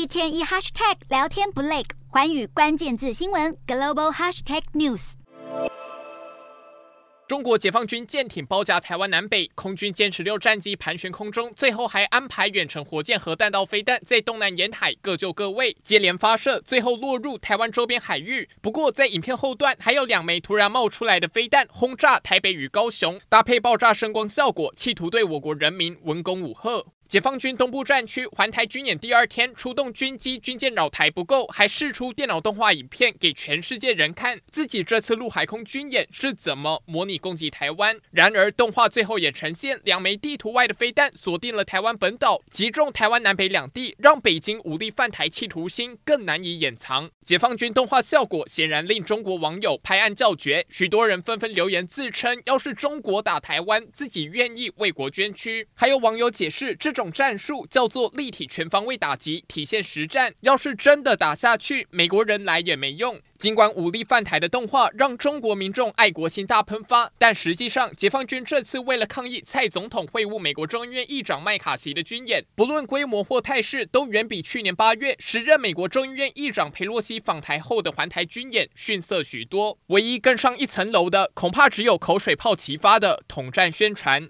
一天一 hashtag 聊天不累，寰宇关键字新闻 global hashtag news。中国解放军舰艇包夹台湾南北，空军歼十六战机盘旋空中，最后还安排远程火箭和弹道飞弹在东南沿海各就各位，接连发射，最后落入台湾周边海域。不过在影片后段，还有两枚突然冒出来的飞弹轰炸台北与高雄，搭配爆炸声光效果，企图对我国人民文攻武吓。解放军东部战区环台军演第二天，出动军机军舰扰台不够，还试出电脑动画影片给全世界人看，自己这次陆海空军演是怎么模拟攻击台湾。然而动画最后也呈现两枚地图外的飞弹锁定了台湾本岛，击中台湾南北两地，让北京武力犯台企图心更难以掩藏。解放军动画效果显然令中国网友拍案叫绝，许多人纷纷留言自称，要是中国打台湾，自己愿意为国捐躯。还有网友解释这种。种战术叫做立体全方位打击，体现实战。要是真的打下去，美国人来也没用。尽管武力犯台的动画让中国民众爱国心大喷发，但实际上，解放军这次为了抗议蔡总统会晤美国众议院议长麦卡锡的军演，不论规模或态势，都远比去年八月时任美国众议院议长佩洛西访台后的环台军演逊色许多。唯一更上一层楼的，恐怕只有口水炮齐发的统战宣传。